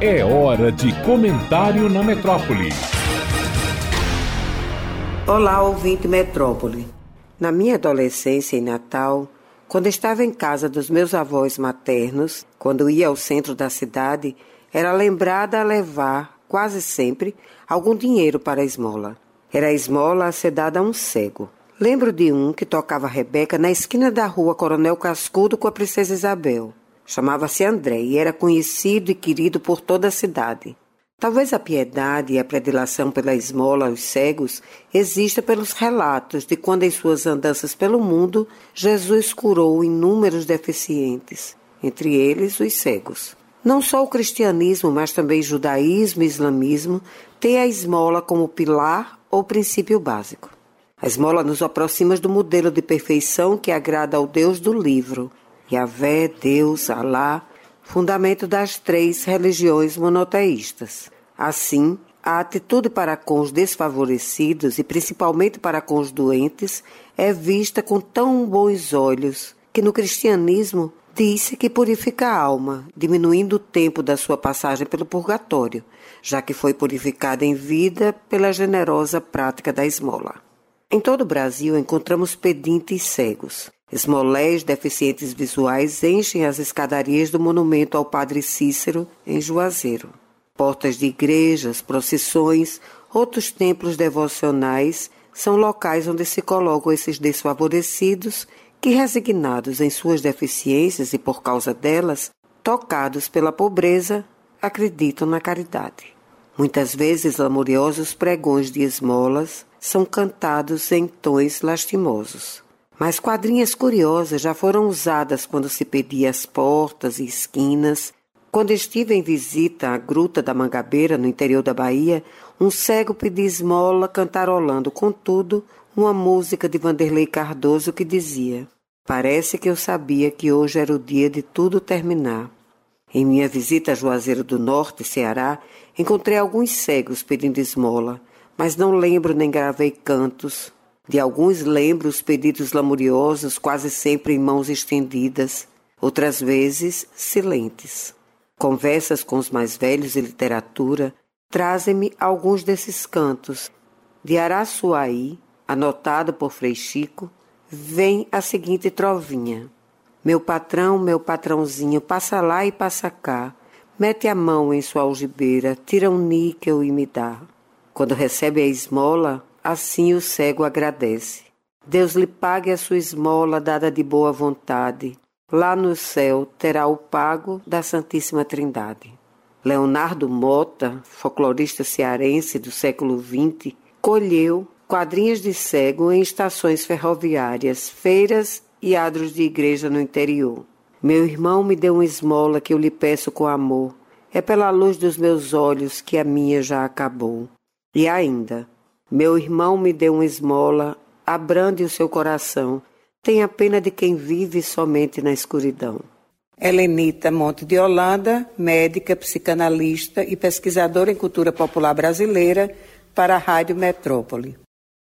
É hora de comentário na metrópole. Olá, ouvinte Metrópole. Na minha adolescência e Natal, quando estava em casa dos meus avós maternos, quando ia ao centro da cidade, era lembrada a levar, quase sempre, algum dinheiro para a esmola. Era a esmola a ser dada a um cego. Lembro de um que tocava Rebeca na esquina da rua Coronel Cascudo com a princesa Isabel. Chamava-se André e era conhecido e querido por toda a cidade. Talvez a piedade e a predileção pela esmola aos cegos exista pelos relatos de quando em suas andanças pelo mundo Jesus curou inúmeros deficientes, entre eles os cegos. Não só o cristianismo, mas também judaísmo e islamismo têm a esmola como pilar ou princípio básico. A esmola nos aproxima do modelo de perfeição que agrada ao Deus do livro, Yahvé, Deus, Alá, fundamento das três religiões monoteístas. Assim, a atitude para com os desfavorecidos e principalmente para com os doentes é vista com tão bons olhos que no cristianismo disse que purifica a alma, diminuindo o tempo da sua passagem pelo purgatório, já que foi purificada em vida pela generosa prática da esmola. Em todo o Brasil encontramos pedintes cegos. Esmolés deficientes visuais enchem as escadarias do monumento ao Padre Cícero, em Juazeiro. Portas de igrejas, procissões, outros templos devocionais são locais onde se colocam esses desfavorecidos que, resignados em suas deficiências e por causa delas, tocados pela pobreza, acreditam na caridade. Muitas vezes, lamuriosos pregões de esmolas são cantados em tons lastimosos. Mas quadrinhas curiosas já foram usadas quando se pedia as portas e esquinas. Quando estive em visita à Gruta da Mangabeira, no interior da Bahia, um cego pediu esmola cantarolando, contudo, uma música de Vanderlei Cardoso que dizia: Parece que eu sabia que hoje era o dia de tudo terminar. Em minha visita a Juazeiro do Norte, Ceará, encontrei alguns cegos pedindo esmola, mas não lembro nem gravei cantos, de alguns lembro os pedidos lamuriosos, quase sempre em mãos estendidas, outras vezes silentes. Conversas com os mais velhos e literatura trazem-me alguns desses cantos. De Araçuaí, anotado por Frei Chico, vem a seguinte trovinha. Meu patrão, meu patrãozinho, passa lá e passa cá, mete a mão em sua algibeira, tira um níquel e me dá. Quando recebe a esmola, Assim o cego agradece. Deus lhe pague a sua esmola dada de boa vontade. Lá no céu terá o pago da Santíssima Trindade. Leonardo Mota, folclorista cearense do século XX, colheu quadrinhas de cego em estações ferroviárias, feiras e adros de igreja no interior. Meu irmão me deu uma esmola que eu lhe peço com amor. É pela luz dos meus olhos que a minha já acabou. E ainda, meu irmão me deu uma esmola, abrande o seu coração. Tenha pena de quem vive somente na escuridão. Helenita Monte de Holanda, médica, psicanalista e pesquisadora em cultura popular brasileira, para a Rádio Metrópole.